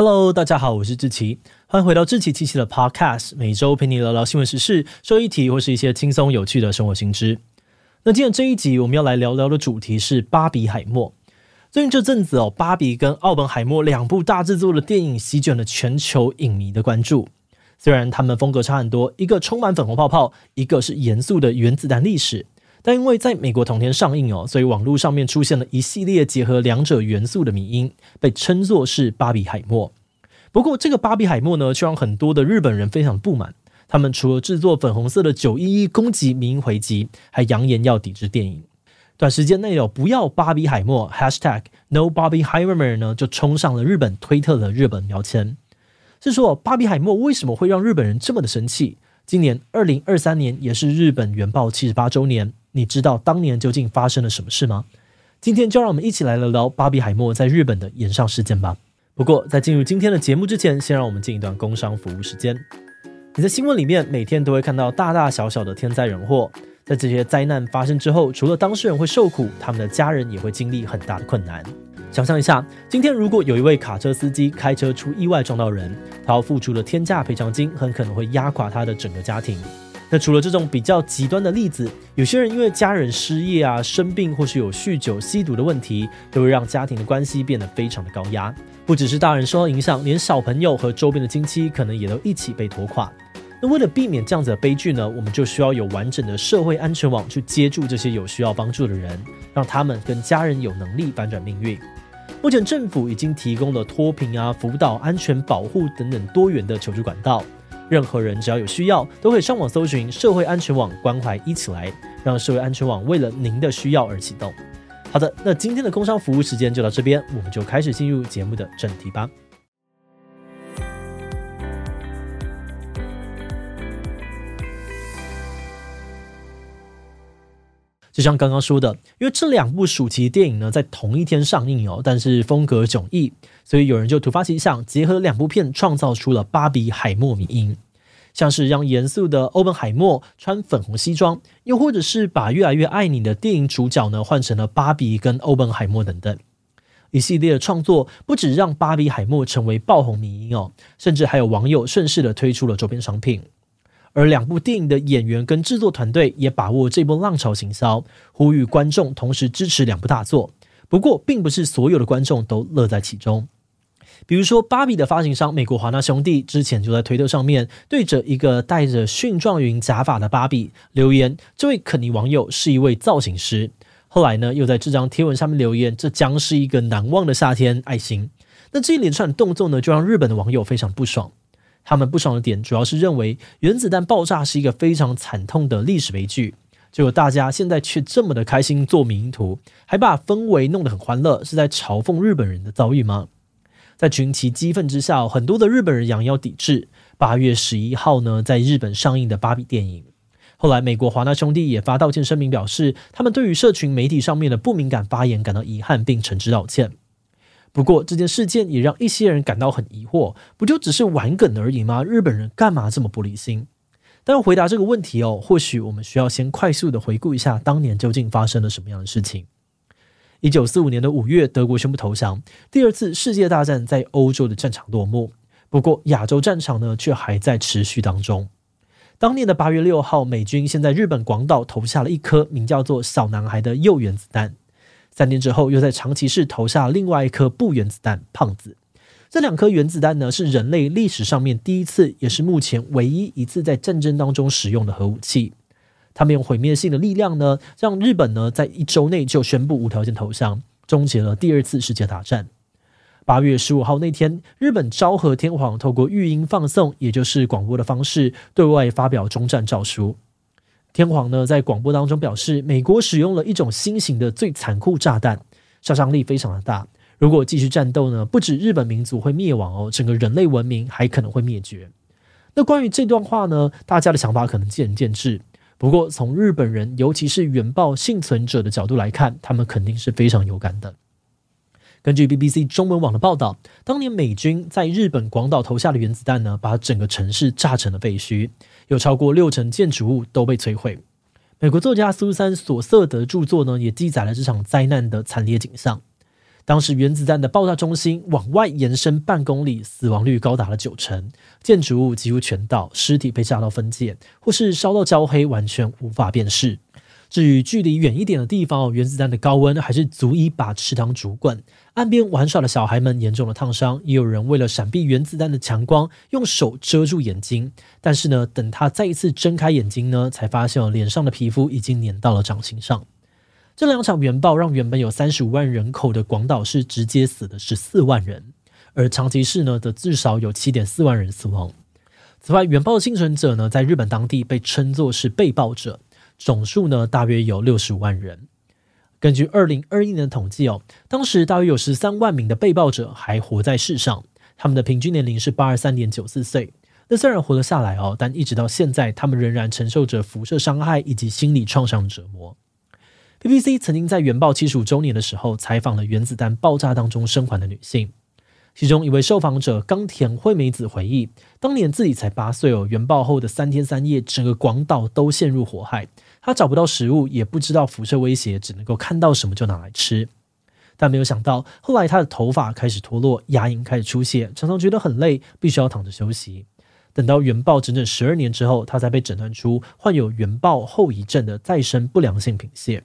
Hello，大家好，我是志奇，欢迎回到志奇七七的 Podcast，每周陪你聊聊新闻时事、社会议题或是一些轻松有趣的生活新知。那今天这一集我们要来聊聊的主题是《巴比海默》。最近这阵子哦，《芭比》跟《奥本海默》两部大制作的电影席卷了全球影迷的关注。虽然他们风格差很多，一个充满粉红泡泡，一个是严肃的原子弹历史。但因为在美国同天上映哦，所以网络上面出现了一系列结合两者元素的迷因，被称作是“巴比海默”。不过，这个“巴比海默”呢，却让很多的日本人非常不满。他们除了制作粉红色的九一一攻击迷因回击，还扬言要抵制电影。短时间内有“不要巴比海默 ”#hashtag No Barbie Heimer 呢，就冲上了日本推特的日本标签。是说，巴比海默为什么会让日本人这么的生气？今年二零二三年也是日本原爆七十八周年。你知道当年究竟发生了什么事吗？今天就让我们一起来聊聊巴比海默在日本的炎上事件吧。不过在进入今天的节目之前，先让我们进一段工商服务时间。你在新闻里面每天都会看到大大小小的天灾人祸，在这些灾难发生之后，除了当事人会受苦，他们的家人也会经历很大的困难。想象一下，今天如果有一位卡车司机开车出意外撞到人，他要付出的天价赔偿金很可能会压垮他的整个家庭。那除了这种比较极端的例子，有些人因为家人失业啊、生病，或是有酗酒、吸毒的问题，都会让家庭的关系变得非常的高压。不只是大人受到影响，连小朋友和周边的亲戚可能也都一起被拖垮。那为了避免这样子的悲剧呢，我们就需要有完整的社会安全网去接住这些有需要帮助的人，让他们跟家人有能力反转命运。目前政府已经提供了脱贫啊、辅导、安全保护等等多元的求助管道。任何人只要有需要，都可以上网搜寻社会安全网，关怀一起来，让社会安全网为了您的需要而启动。好的，那今天的工商服务时间就到这边，我们就开始进入节目的正题吧。就像刚刚说的，因为这两部暑期电影呢在同一天上映哦，但是风格迥异。所以有人就突发奇想，结合两部片，创造出了巴比海默迷因，像是让严肃的欧本海默穿粉红西装，又或者是把越来越爱你的电影主角呢换成了芭比跟欧本海默等等，一系列的创作不止让巴比海默成为爆红迷因哦，甚至还有网友顺势的推出了周边商品，而两部电影的演员跟制作团队也把握这波浪潮行销，呼吁观众同时支持两部大作。不过，并不是所有的观众都乐在其中。比如说，芭比的发行商美国华纳兄弟之前就在推特上面对着一个戴着蕈状云假发的芭比留言，这位肯尼网友是一位造型师。后来呢，又在这张贴文上面留言，这将是一个难忘的夏天，爱心。那这一连串的动作呢，就让日本的网友非常不爽。他们不爽的点主要是认为原子弹爆炸是一个非常惨痛的历史悲剧，结果大家现在却这么的开心做迷因图，还把氛围弄得很欢乐，是在嘲讽日本人的遭遇吗？在群起激愤之下，很多的日本人扬言要抵制八月十一号呢在日本上映的芭比电影。后来，美国华纳兄弟也发道歉声明，表示他们对于社群媒体上面的不敏感发言感到遗憾，并诚挚道歉。不过，这件事件也让一些人感到很疑惑：不就只是玩梗而已吗？日本人干嘛这么玻璃心？但回答这个问题哦，或许我们需要先快速的回顾一下当年究竟发生了什么样的事情。一九四五年的五月，德国宣布投降，第二次世界大战在欧洲的战场落幕。不过，亚洲战场呢，却还在持续当中。当年的八月六号，美军先在日本广岛投下了一颗名叫做“小男孩”的铀原子弹，三天之后，又在长崎市投下另外一颗不原子弹“胖子”。这两颗原子弹呢，是人类历史上面第一次，也是目前唯一一次在战争当中使用的核武器。他们用毁灭性的力量呢，让日本呢在一周内就宣布无条件投降，终结了第二次世界大战。八月十五号那天，日本昭和天皇透过语音放送，也就是广播的方式，对外发表终战诏书。天皇呢在广播当中表示，美国使用了一种新型的最残酷炸弹，杀伤力非常的大。如果继续战斗呢，不止日本民族会灭亡哦，整个人类文明还可能会灭绝。那关于这段话呢，大家的想法可能见仁见智。不过，从日本人，尤其是原爆幸存者的角度来看，他们肯定是非常有感的。根据 BBC 中文网的报道，当年美军在日本广岛投下的原子弹呢，把整个城市炸成了废墟，有超过六成建筑物都被摧毁。美国作家苏珊·索瑟德著作呢，也记载了这场灾难的惨烈景象。当时原子弹的爆炸中心往外延伸半公里，死亡率高达了九成，建筑物几乎全倒，尸体被炸到分解，或是烧到焦黑，完全无法辨识。至于距离远一点的地方，原子弹的高温还是足以把池塘煮滚，岸边玩耍的小孩们严重的烫伤，也有人为了闪避原子弹的强光，用手遮住眼睛。但是呢，等他再一次睁开眼睛呢，才发现脸上的皮肤已经粘到了掌心上。这两场原爆让原本有三十五万人口的广岛市直接死的十四万人，而长崎市呢，则至少有七点四万人死亡。此外，原爆的幸存者呢，在日本当地被称作是被爆者，总数呢大约有六十五万人。根据二零二一年的统计哦，当时大约有十三万名的被爆者还活在世上，他们的平均年龄是八十三点九四岁。那虽然活了下来哦，但一直到现在，他们仍然承受着辐射伤害以及心理创伤折磨。BBC 曾经在原爆七十五周年的时候采访了原子弹爆炸当中生还的女性，其中一位受访者冈田惠美子回忆，当年自己才八岁哦，原爆后的三天三夜，整个广岛都陷入火海，他找不到食物，也不知道辐射威胁，只能够看到什么就拿来吃。但没有想到，后来他的头发开始脱落，牙龈开始出血，常常觉得很累，必须要躺着休息。等到原爆整整十二年之后，他才被诊断出患有原爆后遗症的再生不良性贫血。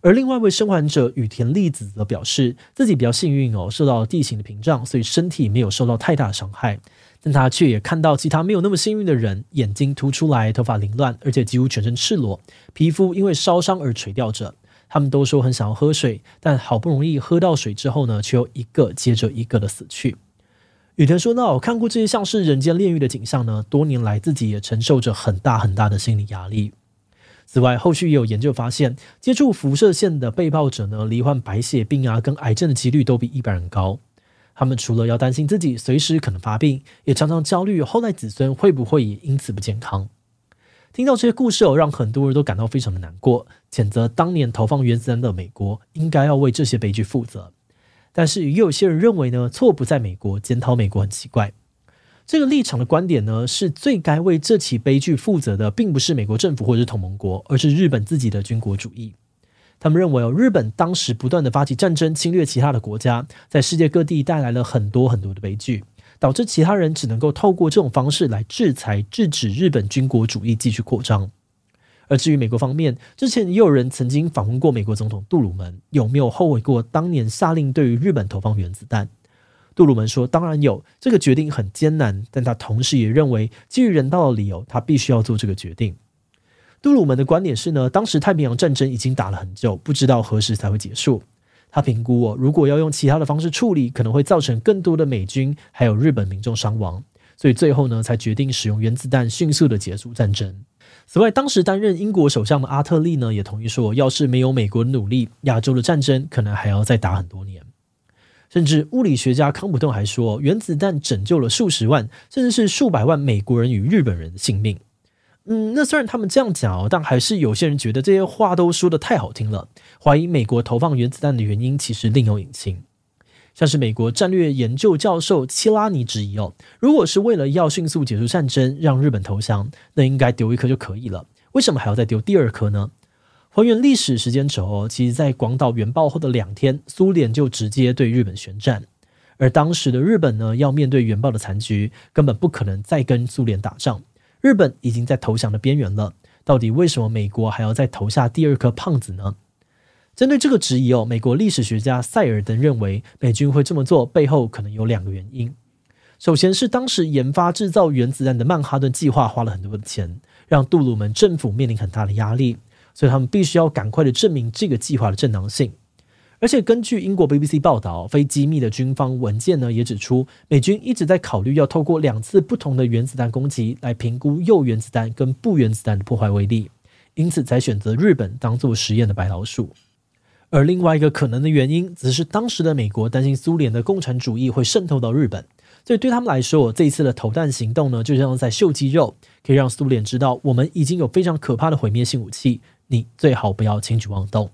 而另外一位生还者羽田粒子则表示，自己比较幸运哦，受到地形的屏障，所以身体没有受到太大伤害。但他却也看到其他没有那么幸运的人，眼睛凸出来，头发凌乱，而且几乎全身赤裸，皮肤因为烧伤而垂吊着。他们都说很想要喝水，但好不容易喝到水之后呢，却又一个接着一个的死去。雨田说道：“我看过这些像是人间炼狱的景象呢，多年来自己也承受着很大很大的心理压力。”此外，后续也有研究发现，接触辐射线的被爆者呢，罹患白血病啊，跟癌症的几率都比一般人高。他们除了要担心自己随时可能发病，也常常焦虑后代子孙会不会也因此不健康。听到这些故事，让很多人都感到非常的难过，谴责当年投放原子弹的美国应该要为这些悲剧负责。但是也有些人认为呢，错不在美国，检讨美国很奇怪。这个立场的观点呢，是最该为这起悲剧负责的，并不是美国政府或者是同盟国，而是日本自己的军国主义。他们认为哦，日本当时不断的发起战争，侵略其他的国家，在世界各地带来了很多很多的悲剧，导致其他人只能够透过这种方式来制裁、制止日本军国主义继续扩张。而至于美国方面，之前也有人曾经访问过美国总统杜鲁门，有没有后悔过当年下令对于日本投放原子弹？杜鲁门说：“当然有，这个决定很艰难，但他同时也认为，基于人道的理由，他必须要做这个决定。”杜鲁门的观点是呢，当时太平洋战争已经打了很久，不知道何时才会结束。他评估哦，如果要用其他的方式处理，可能会造成更多的美军还有日本民众伤亡，所以最后呢，才决定使用原子弹，迅速的结束战争。此外，当时担任英国首相的阿特利呢，也同意说，要是没有美国的努力，亚洲的战争可能还要再打很多年。甚至物理学家康普顿还说，原子弹拯救了数十万，甚至是数百万美国人与日本人的性命。嗯，那虽然他们这样讲哦，但还是有些人觉得这些话都说得太好听了，怀疑美国投放原子弹的原因其实另有隐情。像是美国战略研究教授切拉尼质疑哦，如果是为了要迅速结束战争，让日本投降，那应该丢一颗就可以了，为什么还要再丢第二颗呢？还原历史时间轴哦，其实，在广岛原爆后的两天，苏联就直接对日本宣战。而当时的日本呢，要面对原爆的残局，根本不可能再跟苏联打仗。日本已经在投降的边缘了。到底为什么美国还要再投下第二颗胖子呢？针对这个质疑哦，美国历史学家塞尔登认为，美军会这么做背后可能有两个原因。首先是当时研发制造原子弹的曼哈顿计划花了很多的钱，让杜鲁门政府面临很大的压力。所以他们必须要赶快的证明这个计划的正当性，而且根据英国 BBC 报道，非机密的军方文件呢也指出，美军一直在考虑要透过两次不同的原子弹攻击来评估铀原子弹跟不原子弹的破坏威力，因此才选择日本当做实验的白老鼠。而另外一个可能的原因，则是当时的美国担心苏联的共产主义会渗透到日本。所以对他们来说，这一次的投弹行动呢，就像在秀肌肉，可以让苏联知道我们已经有非常可怕的毁灭性武器，你最好不要轻举妄动。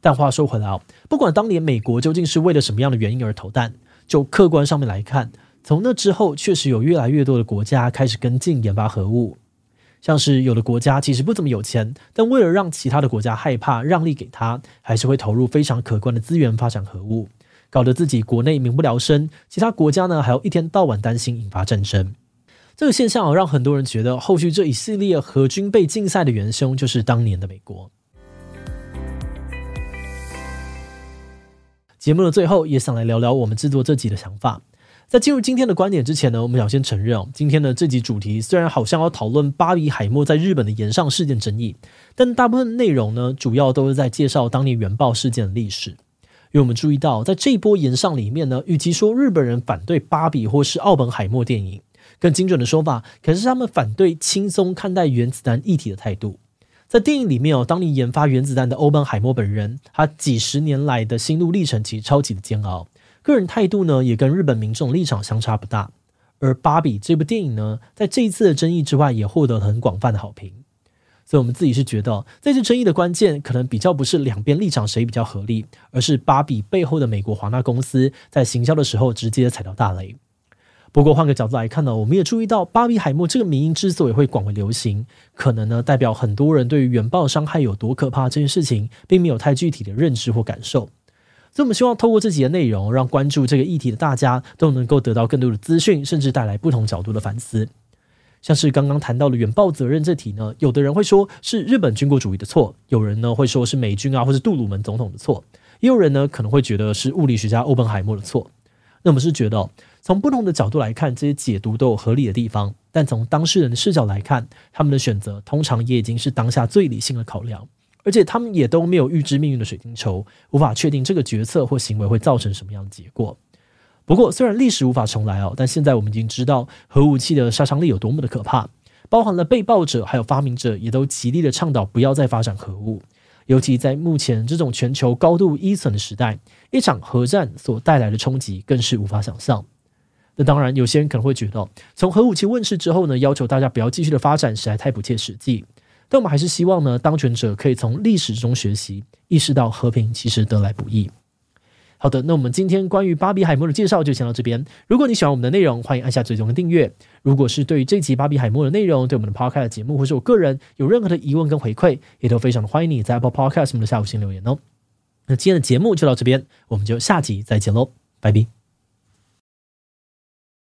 但话说回来啊，不管当年美国究竟是为了什么样的原因而投弹，就客观上面来看，从那之后确实有越来越多的国家开始跟进研发核武，像是有的国家其实不怎么有钱，但为了让其他的国家害怕让利给他，还是会投入非常可观的资源发展核武。搞得自己国内民不聊生，其他国家呢还要一天到晚担心引发战争。这个现象啊，让很多人觉得后续这一系列核军备竞赛的元凶就是当年的美国。节目的最后，也想来聊聊我们制作这集的想法。在进入今天的观点之前呢，我们想先承认哦，今天的这集主题虽然好像要讨论巴比海默在日本的岩上事件争议，但大部分内容呢，主要都是在介绍当年原爆事件的历史。因为我们注意到，在这一波岩上里面呢，与其说日本人反对巴比或是奥本海默电影，更精准的说法，可是他们反对轻松看待原子弹议题的态度。在电影里面哦，当年研发原子弹的欧本海默本人，他几十年来的心路历程其实超级的煎熬。个人态度呢，也跟日本民众立场相差不大。而《芭比》这部电影呢，在这一次的争议之外，也获得了很广泛的好评。所以，我们自己是觉得，这次争议的关键，可能比较不是两边立场谁比较合理，而是《芭比》背后的美国华纳公司在行销的时候直接踩到大雷。不过，换个角度来看呢，我们也注意到，巴比海默这个名义之所以会广为流行，可能呢，代表很多人对于原爆伤害有多可怕这件事情，并没有太具体的认知或感受。所以，我们希望透过这集的内容，让关注这个议题的大家都能够得到更多的资讯，甚至带来不同角度的反思。像是刚刚谈到的原爆责任这题呢，有的人会说是日本军国主义的错，有人呢会说是美军啊，或者杜鲁门总统的错，也有人呢可能会觉得是物理学家欧本海默的错。那我们是觉得，从不同的角度来看，这些解读都有合理的地方，但从当事人的视角来看，他们的选择通常也已经是当下最理性的考量。而且他们也都没有预知命运的水晶球，无法确定这个决策或行为会造成什么样的结果。不过，虽然历史无法重来哦，但现在我们已经知道核武器的杀伤力有多么的可怕。包含了被爆者还有发明者，也都极力的倡导不要再发展核武。尤其在目前这种全球高度依存的时代，一场核战所带来的冲击更是无法想象。那当然，有些人可能会觉得，从核武器问世之后呢，要求大家不要继续的发展，实在太不切实际。但我们还是希望呢，当权者可以从历史中学习，意识到和平其实得来不易。好的，那我们今天关于巴比海默的介绍就先到这边。如果你喜欢我们的内容，欢迎按下最终的订阅。如果是对于这集巴比海默的内容，对我们的 Podcast 节目或是我个人有任何的疑问跟回馈，也都非常的欢迎你在 Apple Podcast 我们的下方留言哦。那今天的节目就到这边，我们就下集再见喽，拜拜。